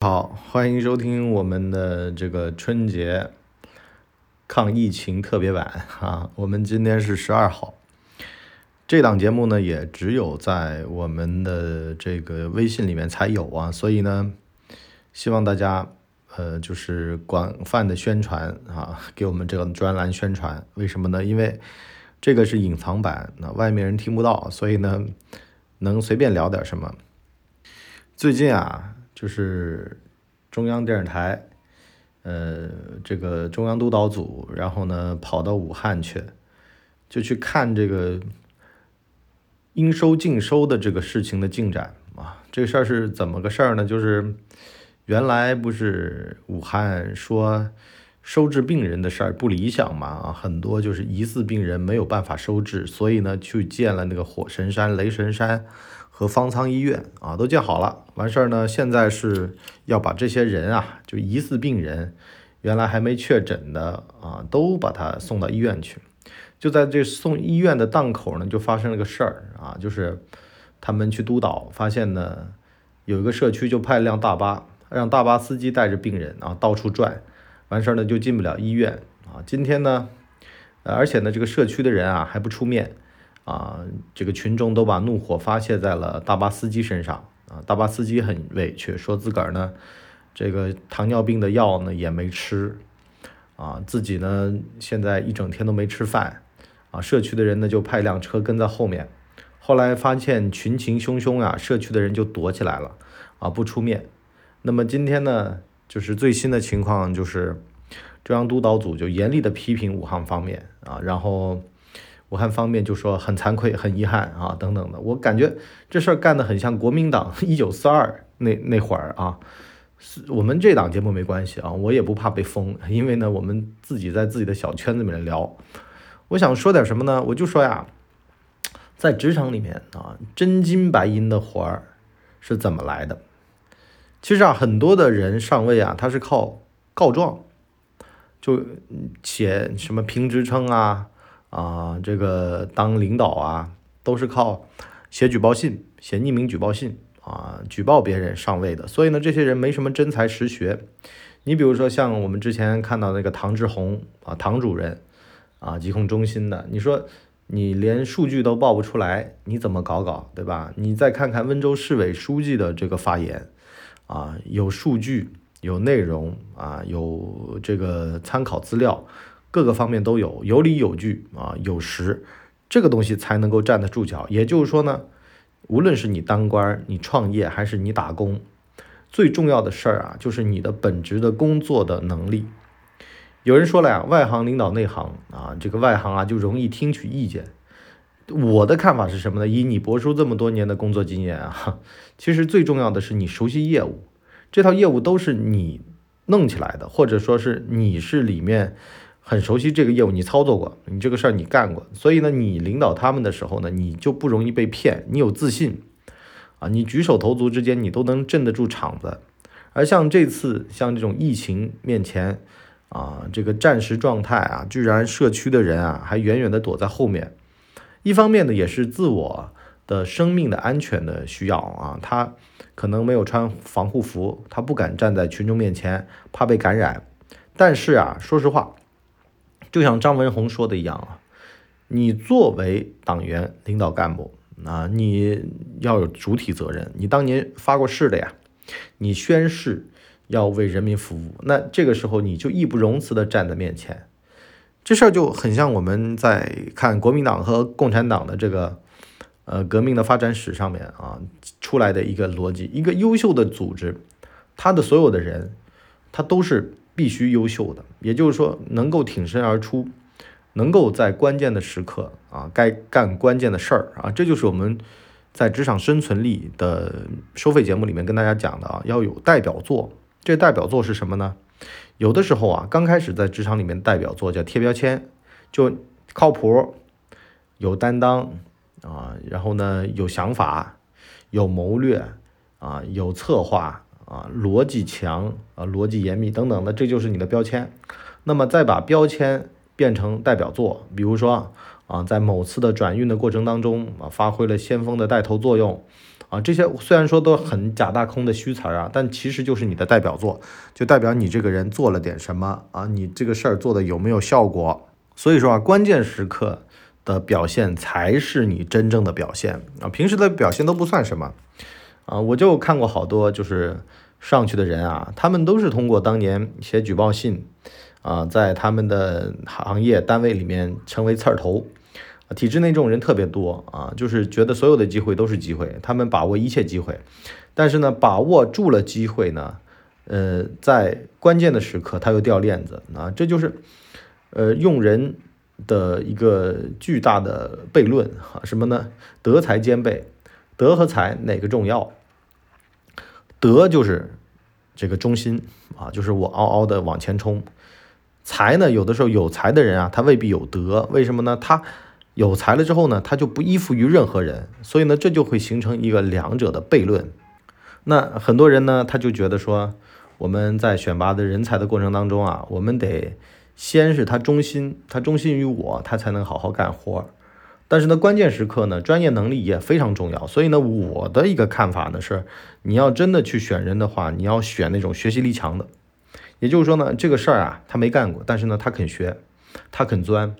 好，欢迎收听我们的这个春节抗疫情特别版 啊！我们今天是十二号，这档节目呢也只有在我们的这个微信里面才有啊，所以呢，希望大家呃就是广泛的宣传啊，给我们这个专栏宣传。为什么呢？因为这个是隐藏版，那外面人听不到，所以呢能随便聊点什么。最近啊。就是中央电视台，呃，这个中央督导组，然后呢跑到武汉去，就去看这个应收尽收的这个事情的进展啊。这个事儿是怎么个事儿呢？就是原来不是武汉说收治病人的事儿不理想嘛啊，很多就是疑似病人没有办法收治，所以呢去建了那个火神山、雷神山。和方舱医院啊都建好了，完事儿呢，现在是要把这些人啊，就疑似病人，原来还没确诊的啊，都把他送到医院去。就在这送医院的档口呢，就发生了个事儿啊，就是他们去督导，发现呢有一个社区就派了辆大巴，让大巴司机带着病人啊到处转，完事儿呢就进不了医院啊。今天呢，而且呢这个社区的人啊还不出面。啊，这个群众都把怒火发泄在了大巴司机身上啊！大巴司机很委屈，说自个儿呢，这个糖尿病的药呢也没吃啊，自己呢现在一整天都没吃饭啊。社区的人呢就派辆车跟在后面，后来发现群情汹汹啊，社区的人就躲起来了啊，不出面。那么今天呢，就是最新的情况，就是中央督导组就严厉的批评武汉方面啊，然后。武汉方面就说很惭愧、很遗憾啊，等等的。我感觉这事儿干得很像国民党 一九四二那那会儿啊。我们这档节目没关系啊，我也不怕被封，因为呢，我们自己在自己的小圈子里面聊。我想说点什么呢？我就说呀，在职场里面啊，真金白银的活儿是怎么来的？其实啊，很多的人上位啊，他是靠告状，就写什么评职称啊。啊，这个当领导啊，都是靠写举报信、写匿名举报信啊，举报别人上位的。所以呢，这些人没什么真才实学。你比如说，像我们之前看到那个唐志红啊，唐主任啊，疾控中心的，你说你连数据都报不出来，你怎么搞搞，对吧？你再看看温州市委书记的这个发言啊，有数据、有内容啊，有这个参考资料。各个方面都有，有理有据啊，有实，这个东西才能够站得住脚。也就是说呢，无论是你当官、你创业还是你打工，最重要的事儿啊，就是你的本职的工作的能力。有人说了呀，外行领导内行啊，这个外行啊就容易听取意见。我的看法是什么呢？以你博叔这么多年的工作经验啊，其实最重要的是你熟悉业务，这套业务都是你弄起来的，或者说是你是里面。很熟悉这个业务，你操作过，你这个事儿你干过，所以呢，你领导他们的时候呢，你就不容易被骗，你有自信啊，你举手投足之间你都能镇得住场子。而像这次像这种疫情面前啊，这个战时状态啊，居然社区的人啊还远远的躲在后面，一方面呢也是自我的生命的安全的需要啊，他可能没有穿防护服，他不敢站在群众面前，怕被感染。但是啊，说实话。就像张文宏说的一样啊，你作为党员领导干部啊，你要有主体责任。你当年发过誓的呀，你宣誓要为人民服务，那这个时候你就义不容辞的站在面前。这事儿就很像我们在看国民党和共产党的这个呃革命的发展史上面啊出来的一个逻辑：一个优秀的组织，他的所有的人，他都是。必须优秀的，也就是说能够挺身而出，能够在关键的时刻啊，该干关键的事儿啊，这就是我们在职场生存力的收费节目里面跟大家讲的啊，要有代表作。这代表作是什么呢？有的时候啊，刚开始在职场里面代表作叫贴标签，就靠谱、有担当啊，然后呢有想法、有谋略啊、有策划。啊，逻辑强啊，逻辑严密等等的，这就是你的标签。那么再把标签变成代表作，比如说啊，在某次的转运的过程当中啊，发挥了先锋的带头作用。啊，这些虽然说都很假大空的虚词儿啊，但其实就是你的代表作，就代表你这个人做了点什么啊，你这个事儿做的有没有效果？所以说啊，关键时刻的表现才是你真正的表现啊，平时的表现都不算什么啊。我就看过好多就是上去的人啊，他们都是通过当年写举报信啊，在他们的行业单位里面成为刺儿头。体制内这种人特别多啊，就是觉得所有的机会都是机会，他们把握一切机会，但是呢，把握住了机会呢，呃，在关键的时刻他又掉链子啊，这就是呃用人的一个巨大的悖论啊，什么呢？德才兼备，德和才哪个重要？德就是这个中心啊，就是我嗷嗷的往前冲，才呢，有的时候有才的人啊，他未必有德，为什么呢？他有才了之后呢，他就不依附于任何人，所以呢，这就会形成一个两者的悖论。那很多人呢，他就觉得说，我们在选拔的人才的过程当中啊，我们得先是他忠心，他忠心于我，他才能好好干活。但是呢，关键时刻呢，专业能力也非常重要。所以呢，我的一个看法呢是，你要真的去选人的话，你要选那种学习力强的。也就是说呢，这个事儿啊，他没干过，但是呢，他肯学，他肯钻。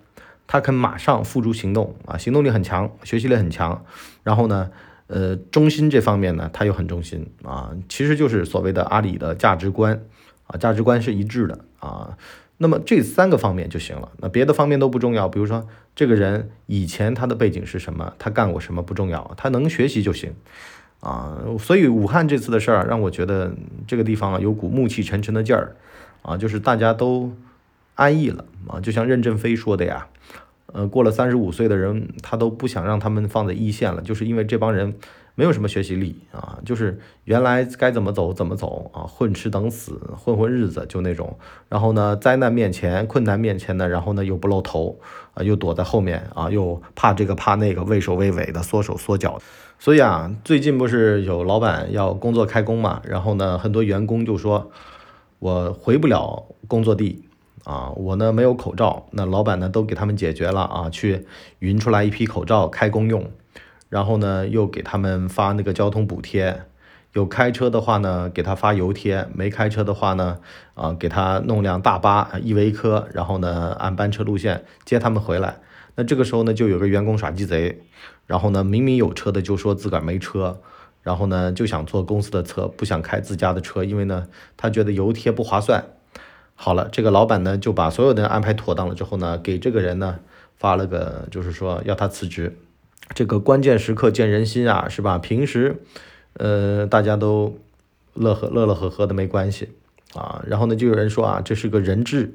他肯马上付诸行动啊，行动力很强，学习力很强，然后呢，呃，中心这方面呢，他又很忠心啊，其实就是所谓的阿里的价值观啊，价值观是一致的啊。那么这三个方面就行了，那别的方面都不重要。比如说这个人以前他的背景是什么，他干过什么不重要，他能学习就行啊。所以武汉这次的事儿让我觉得这个地方啊有股暮气沉沉的劲儿啊，就是大家都。安逸了啊，就像任正非说的呀，呃，过了三十五岁的人，他都不想让他们放在一线了，就是因为这帮人没有什么学习力啊，就是原来该怎么走怎么走啊，混吃等死，混混日子就那种。然后呢，灾难面前、困难面前呢，然后呢又不露头啊，又躲在后面啊，又怕这个怕那个，畏首畏尾的，缩手缩脚。所以啊，最近不是有老板要工作开工嘛，然后呢，很多员工就说，我回不了工作地。啊，我呢没有口罩，那老板呢都给他们解决了啊，去匀出来一批口罩开工用，然后呢又给他们发那个交通补贴，有开车的话呢给他发油贴，没开车的话呢啊给他弄辆大巴依维柯，然后呢按班车路线接他们回来。那这个时候呢就有个员工耍鸡贼，然后呢明明有车的就说自个儿没车，然后呢就想坐公司的车，不想开自家的车，因为呢他觉得油贴不划算。好了，这个老板呢就把所有的人安排妥当了之后呢，给这个人呢发了个，就是说要他辞职。这个关键时刻见人心啊，是吧？平时，呃，大家都乐呵乐乐呵呵的没关系啊。然后呢，就有人说啊，这是个人治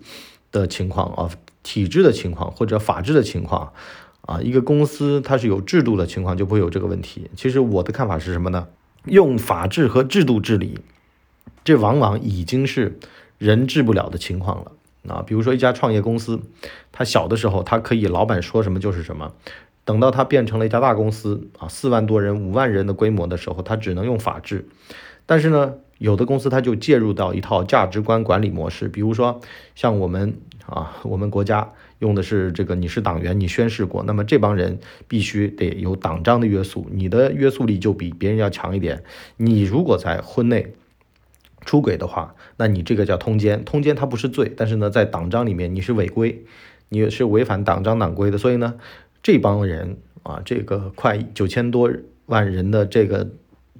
的情况啊，体制的情况或者法治的情况啊。一个公司它是有制度的情况，就不会有这个问题。其实我的看法是什么呢？用法治和制度治理，这往往已经是。人治不了的情况了啊，比如说一家创业公司，他小的时候他可以老板说什么就是什么，等到他变成了一家大公司啊，四万多人、五万人的规模的时候，他只能用法治。但是呢，有的公司他就介入到一套价值观管理模式，比如说像我们啊，我们国家用的是这个，你是党员，你宣誓过，那么这帮人必须得有党章的约束，你的约束力就比别人要强一点。你如果在婚内，出轨的话，那你这个叫通奸，通奸它不是罪，但是呢，在党章里面你是违规，你是违反党章党规的，所以呢，这帮人啊，这个快九千多万人的这个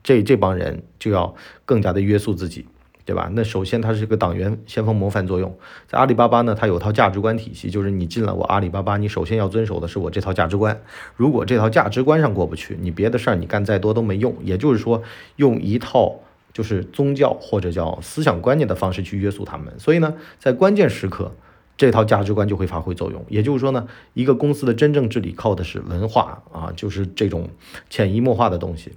这这帮人就要更加的约束自己，对吧？那首先它是个党员先锋模范作用，在阿里巴巴呢，它有套价值观体系，就是你进了我阿里巴巴，你首先要遵守的是我这套价值观，如果这套价值观上过不去，你别的事儿你干再多都没用，也就是说用一套。就是宗教或者叫思想观念的方式去约束他们，所以呢，在关键时刻，这套价值观就会发挥作用。也就是说呢，一个公司的真正治理靠的是文化啊，就是这种潜移默化的东西。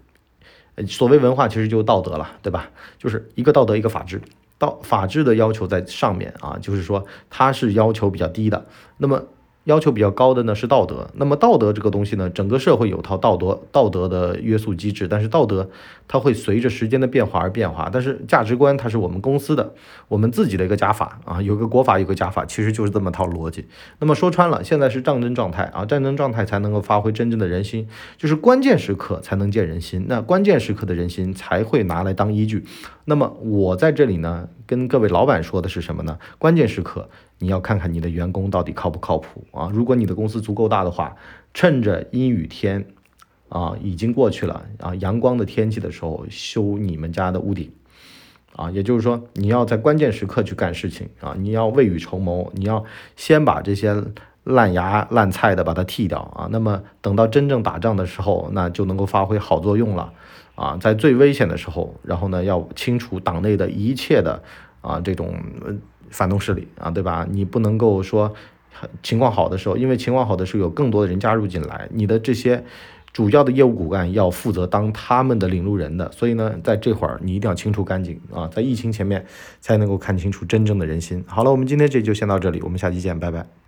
所谓文化，其实就道德了，对吧？就是一个道德，一个法治。道法治的要求在上面啊，就是说它是要求比较低的。那么要求比较高的呢是道德。那么道德这个东西呢，整个社会有套道德道德的约束机制，但是道德它会随着时间的变化而变化。但是价值观它是我们公司的，我们自己的一个加法啊，有个国法，有个加法，其实就是这么套逻辑。那么说穿了，现在是战争状态啊，战争状态才能够发挥真正的人心，就是关键时刻才能见人心。那关键时刻的人心才会拿来当依据。那么我在这里呢，跟各位老板说的是什么呢？关键时刻。你要看看你的员工到底靠不靠谱啊？如果你的公司足够大的话，趁着阴雨天，啊，已经过去了啊，阳光的天气的时候修你们家的屋顶，啊，也就是说你要在关键时刻去干事情啊，你要未雨绸缪，你要先把这些烂牙烂菜的把它剃掉啊，那么等到真正打仗的时候，那就能够发挥好作用了啊，在最危险的时候，然后呢要清除党内的一切的啊这种。反动势力啊，对吧？你不能够说情况好的时候，因为情况好的时候有更多的人加入进来，你的这些主要的业务骨干要负责当他们的领路人的，所以呢，在这会儿你一定要清除干净啊，在疫情前面才能够看清楚真正的人心。好了，我们今天这就先到这里，我们下期见，拜拜。